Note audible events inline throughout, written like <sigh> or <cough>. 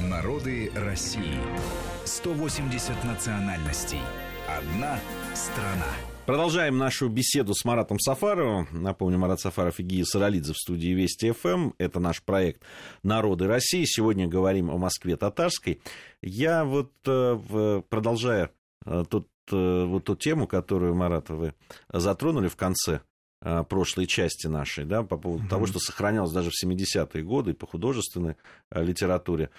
Народы России. 180 национальностей. Одна страна. Продолжаем нашу беседу с Маратом Сафаровым. Напомню, Марат Сафаров и Гия Саралидзе в студии Вести ФМ. Это наш проект «Народы России». Сегодня говорим о Москве татарской. Я вот, э, продолжая э, тут, э, вот ту тему, которую, Марат, вы затронули в конце прошлой части нашей, да, по поводу mm того, что сохранялось даже в 70-е годы по художественной литературе,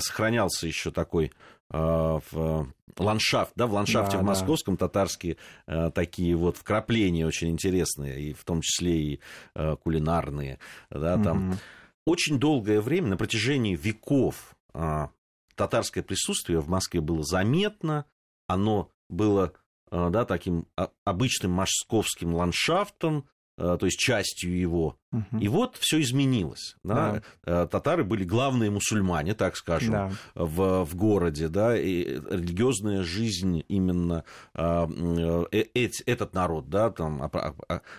сохранялся еще такой в ландшафт, да, в ландшафте да, в московском да. татарские э, такие вот вкрапления очень интересные, и в том числе и э, кулинарные, да, там угу. очень долгое время, на протяжении веков э, татарское присутствие в Москве было заметно, оно было э, да, таким обычным московским ландшафтом, Э, то есть частью его. Угу. И вот все изменилось. Да? Да. Э, татары были главные мусульмане, так скажем, да. в, в городе, да, и религиозная жизнь именно э, э, этот народ, да, там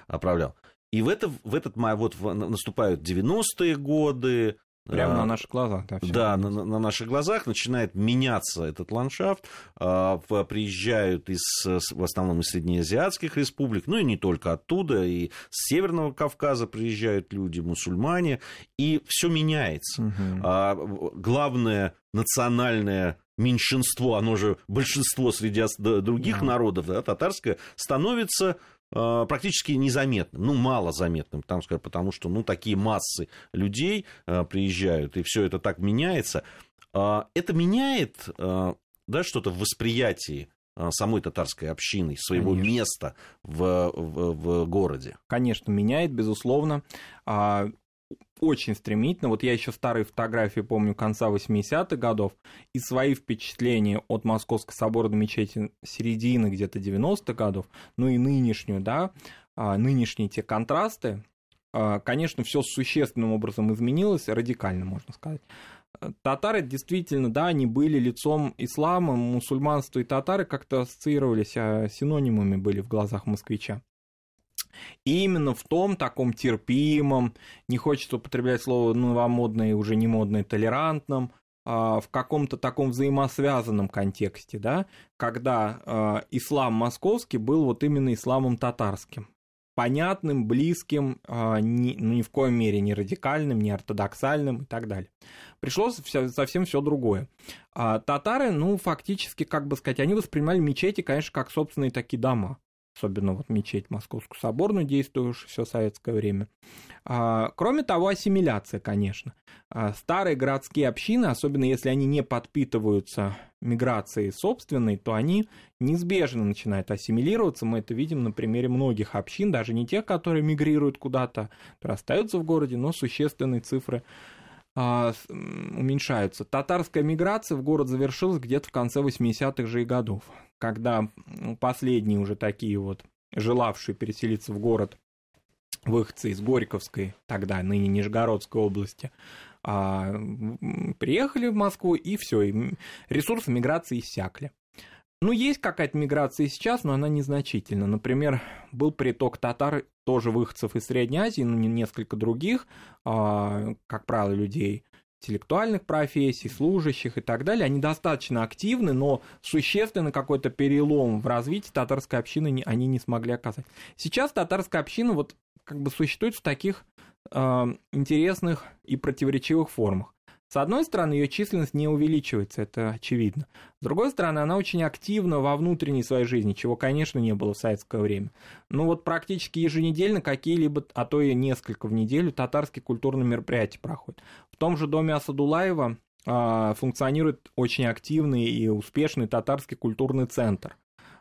оправлял. И в, это, в этот вот наступают 90-е годы, Прямо а, на наших глазах, да. Да, на, на наших глазах начинает меняться этот ландшафт. А, приезжают из, в основном из среднеазиатских республик, ну и не только оттуда, и с Северного Кавказа приезжают люди, мусульмане, и все меняется. Угу. Главное национальное меньшинство, оно же большинство среди других да. народов, да, татарское, становится практически незаметным, ну, мало заметным, там, сказать, потому что, ну, такие массы людей э, приезжают, и все это так меняется. Э, это меняет, да, что-то в восприятии самой татарской общины, своего Конечно. места в, в, в городе? Конечно, меняет, безусловно. Очень стремительно. Вот я еще старые фотографии помню конца 80-х годов, и свои впечатления от Московской соборной мечети середины где-то 90-х годов, ну и нынешнюю, да, а, нынешние те контрасты, а, конечно, все существенным образом изменилось, радикально, можно сказать. Татары действительно, да, они были лицом ислама, мусульманство и татары как-то ассоциировались, а синонимами были в глазах москвича. И именно в том таком терпимом, не хочется употреблять слово новомодное и уже не модное, толерантном, а, в каком-то таком взаимосвязанном контексте, да, когда э, ислам московский был вот именно исламом татарским. Понятным, близким, э, ни, ну, ни в коем мере не радикальным, не ортодоксальным и так далее. Пришло совсем все другое. А татары, ну, фактически, как бы сказать, они воспринимали мечети, конечно, как собственные такие дома особенно вот мечеть Московскую соборную, действующую все советское время. А, кроме того, ассимиляция, конечно. А, старые городские общины, особенно если они не подпитываются миграцией собственной, то они неизбежно начинают ассимилироваться. Мы это видим на примере многих общин, даже не тех, которые мигрируют куда-то, остаются в городе, но существенные цифры уменьшаются. Татарская миграция в город завершилась где-то в конце 80-х же годов, когда последние уже такие вот желавшие переселиться в город выходцы из Горьковской, тогда ныне Нижегородской области, а, приехали в Москву, и все, ресурсы миграции иссякли. Ну, есть какая-то миграция сейчас, но она незначительна. Например, был приток татар, тоже выходцев из Средней Азии, но ну, несколько других, а, как правило, людей интеллектуальных профессий, служащих и так далее, они достаточно активны, но существенно какой-то перелом в развитии татарской общины они не смогли оказать. Сейчас татарская община вот как бы существует в таких э, интересных и противоречивых формах. С одной стороны, ее численность не увеличивается, это очевидно. С другой стороны, она очень активна во внутренней своей жизни, чего, конечно, не было в советское время. Ну вот практически еженедельно какие-либо, а то и несколько в неделю татарские культурные мероприятия проходят. В том же доме Асадулаева а, функционирует очень активный и успешный татарский культурный центр.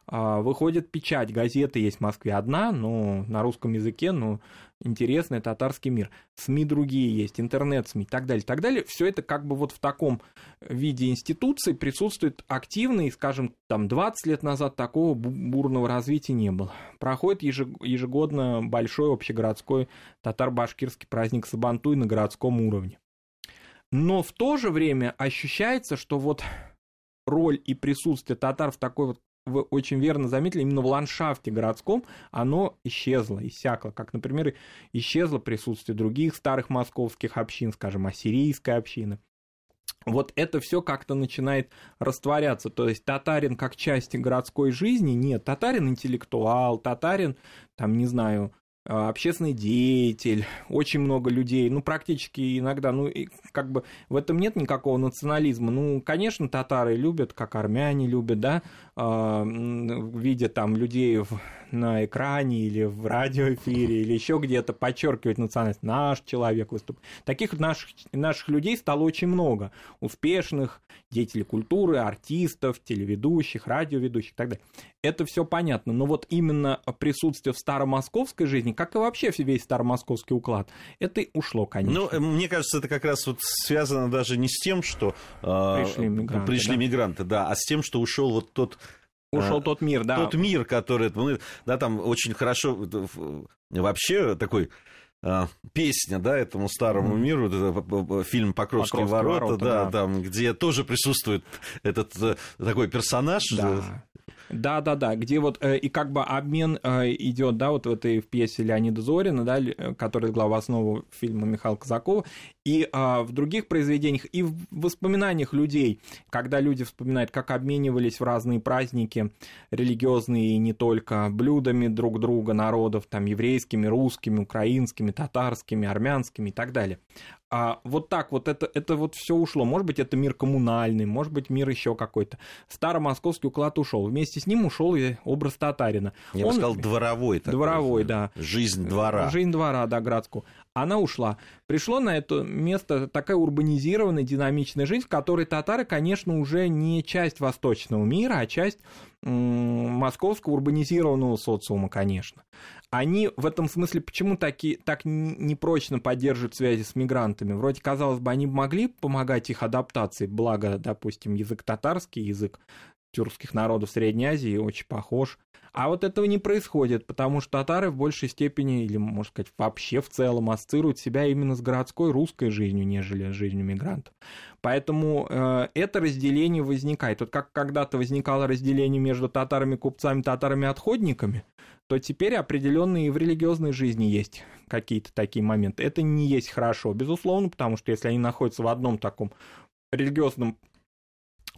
А, выходит печать, газеты есть в Москве одна, но на русском языке, но интересный татарский мир. СМИ другие есть, интернет-СМИ и так далее, так далее. Все это как бы вот в таком виде институции присутствует активно, и, скажем, там 20 лет назад такого бурного развития не было. Проходит ежегодно большой общегородской татар-башкирский праздник Сабантуй на городском уровне. Но в то же время ощущается, что вот роль и присутствие татар в такой вот вы очень верно заметили, именно в ландшафте городском оно исчезло, иссякло. Как, например, исчезло присутствие других старых московских общин, скажем, ассирийской общины. вот это все как-то начинает растворяться. То есть татарин как часть городской жизни нет. Татарин интеллектуал, татарин, там, не знаю, общественный деятель, очень много людей, ну, практически иногда, ну, и как бы в этом нет никакого национализма. Ну, конечно, татары любят, как армяне любят, да, э, видя там людей в, на экране или в радиоэфире или еще где-то подчеркивать национальность. Наш человек выступает. Таких наших, наших людей стало очень много. Успешных, деятелей культуры, артистов, телеведущих, радиоведущих и так далее. Это все понятно. Но вот именно присутствие в старомосковской жизни, как и вообще весь старомосковский уклад, это ушло, конечно. Ну, э, мне кажется, это как раз вот связано даже не с тем, что э, пришли мигранты, пришли да? мигранты, да, а с тем, что ушел вот тот Ушел тот мир, да. Тот мир, который, да, там очень хорошо вообще такой а, песня, да, этому старому миру, это фильм Покровские, Покровские ворота, ворота, да, да, там, где тоже присутствует этот э, такой персонаж. Да. Да, да, да, где вот э, и как бы обмен э, идет, да, вот в этой в пьесе Леонида Зорина, да, э, который глава основы фильма Михаила Казакова, и э, в других произведениях, и в воспоминаниях людей, когда люди вспоминают, как обменивались в разные праздники религиозные и не только блюдами друг друга, народов, там, еврейскими, русскими, украинскими, татарскими, армянскими и так далее. А вот так вот это, это вот все ушло. Может быть, это мир коммунальный, может быть, мир еще какой-то. Старомосковский уклад ушел. Вместе с ним ушел и образ татарина. Я Он... бы сказал, дворовой. Такой, дворовой, да. Жизнь двора. Жизнь двора, да, городскую. Она ушла. Пришло на это место такая урбанизированная, динамичная жизнь, в которой татары, конечно, уже не часть восточного мира, а часть московского урбанизированного социума, конечно они в этом смысле почему таки, так непрочно поддерживают связи с мигрантами? Вроде, казалось бы, они могли помогать их адаптации, благо, допустим, язык татарский, язык тюркских народов Средней Азии очень похож. А вот этого не происходит, потому что татары в большей степени, или, можно сказать, вообще в целом ассоциируют себя именно с городской русской жизнью, нежели жизнью мигрантов. Поэтому э, это разделение возникает. Вот как когда-то возникало разделение между татарами-купцами, татарами-отходниками, то теперь определенные в религиозной жизни есть какие-то такие моменты. Это не есть хорошо, безусловно, потому что если они находятся в одном таком религиозном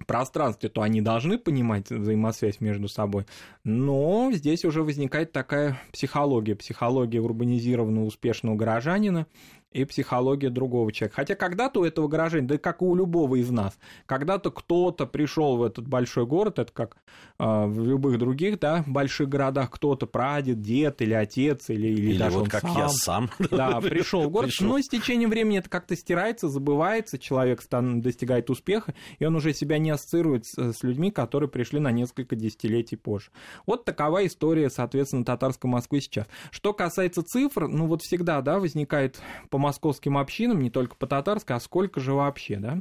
пространстве, то они должны понимать взаимосвязь между собой. Но здесь уже возникает такая психология, психология урбанизированного успешного горожанина, и психология другого человека. Хотя когда-то у этого горожанина, да как и у любого из нас, когда-то кто-то пришел в этот большой город, это как э, в любых других да, больших городах, кто-то прадед, дед или отец, или, или, или даже вот как сам, я сам. Да, <laughs> пришел в город, пришел. но с течением времени это как-то стирается, забывается, человек стан, достигает успеха, и он уже себя не ассоциирует с, с людьми, которые пришли на несколько десятилетий позже. Вот такова история, соответственно, татарской Москвы сейчас. Что касается цифр, ну вот всегда, да, возникает по по московским общинам, не только по татарской, а сколько же вообще, да?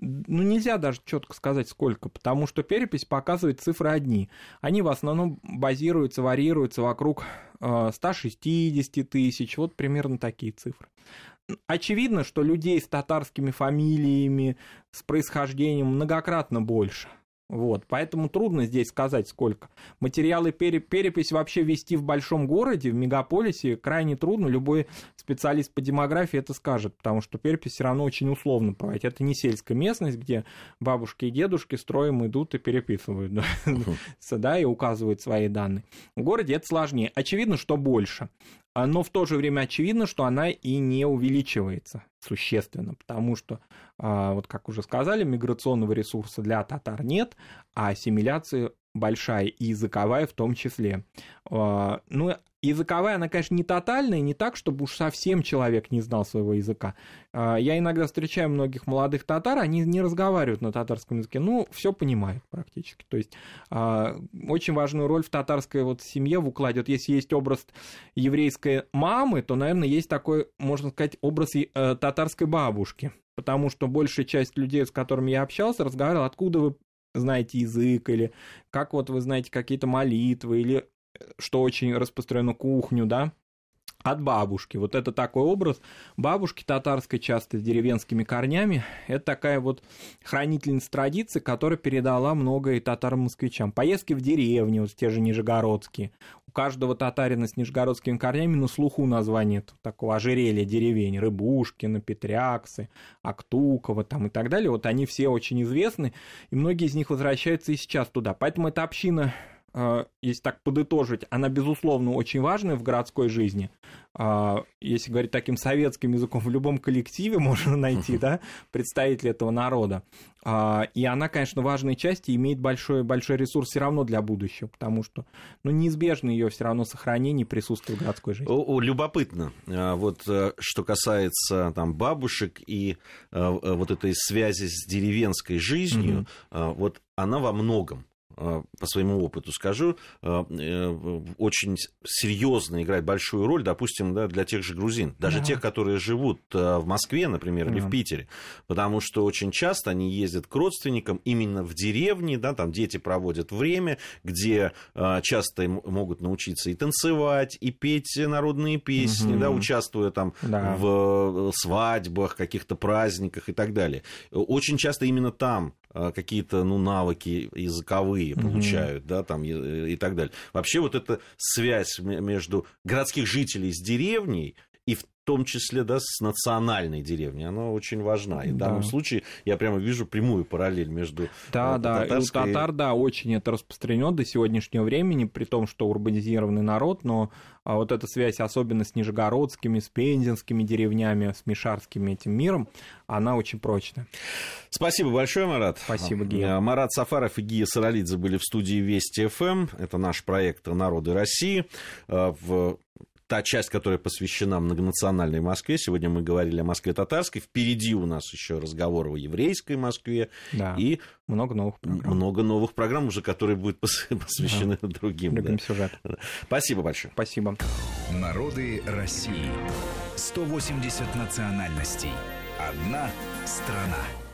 Ну, нельзя даже четко сказать, сколько, потому что перепись показывает цифры одни. Они в основном базируются, варьируются вокруг 160 э, тысяч, вот примерно такие цифры. Очевидно, что людей с татарскими фамилиями, с происхождением многократно больше. Вот, поэтому трудно здесь сказать, сколько. Материалы пере, перепись вообще вести в большом городе, в мегаполисе, крайне трудно. Любой специалист по демографии это скажет, потому что перепись все равно очень условно бывает. Это не сельская местность, где бабушки и дедушки строем идут и переписывают, <laughs> да, и указывают свои данные. В городе это сложнее. Очевидно, что больше. Но в то же время очевидно, что она и не увеличивается существенно, потому что, а, вот как уже сказали, миграционного ресурса для татар нет, а ассимиляция большая и языковая в том числе. А, ну, языковая, она, конечно, не тотальная, не так, чтобы уж совсем человек не знал своего языка. А, я иногда встречаю многих молодых татар, они не разговаривают на татарском языке, ну, все понимают практически. То есть а, очень важную роль в татарской вот семье в укладе. Вот если есть образ еврейской мамы, то, наверное, есть такой, можно сказать, образ э, татарской бабушки. Потому что большая часть людей, с которыми я общался, разговаривал, откуда вы знаете язык, или как вот вы знаете какие-то молитвы, или что очень распространено, кухню, да, от бабушки. Вот это такой образ бабушки татарской, часто с деревенскими корнями. Это такая вот хранительница традиции, которая передала многое татарам-москвичам. Поездки в деревню, вот те же нижегородские. У каждого татарина с нижегородскими корнями на слуху название такого ожерелья деревень. Рыбушкина, Петряксы, Актукова там и так далее. Вот они все очень известны, и многие из них возвращаются и сейчас туда. Поэтому эта община если так подытожить, она, безусловно, очень важная в городской жизни. А, если говорить таким советским языком, в любом коллективе <laughs> можно найти да, представителя этого народа. А, и она, конечно, важной части имеет большой, большой ресурс все равно для будущего, потому что ну, неизбежно ее все равно сохранение и присутствие в городской жизни. Любопытно. Вот э, что касается там, бабушек и э, э, вот этой связи с деревенской жизнью, mm-hmm. вот она во многом Э, по своему опыту скажу, э, э, очень серьезно играет большую роль, допустим, да, для тех же грузин, даже да. тех, которые живут в Москве, например, или в Питере, потому что очень часто они ездят к родственникам именно в деревне, да, там дети проводят время, где часто могут научиться и танцевать, и петь народные песни, угу. да, участвуя там да. в свадьбах, каких-то праздниках и так далее. Очень часто именно там какие-то ну, навыки языковые mm-hmm. получают, да, там и, и так далее. Вообще вот эта связь между городских жителей с деревней и в том числе да, с национальной деревней, она очень важна. И в данном случае я прямо вижу прямую параллель между Да, э, да, и у татар, да, очень это распространено до сегодняшнего времени, при том, что урбанизированный народ, но а, вот эта связь, особенно с нижегородскими, с пензенскими деревнями, с мишарским этим миром, она очень прочная. Спасибо большое, Марат. Спасибо, Гия. Э, Марат Сафаров и Гия Саралидзе были в студии Вести ФМ. Это наш проект «Народы России». Э, в та часть, которая посвящена многонациональной Москве. Сегодня мы говорили о Москве татарской. Впереди у нас еще разговор о еврейской Москве. Да. И много новых программ. Много новых программ уже, которые будут <laughs> посвящены да. другим. Другим да. сюжетам. Спасибо большое. Спасибо. Народы России. 180 национальностей. Одна страна.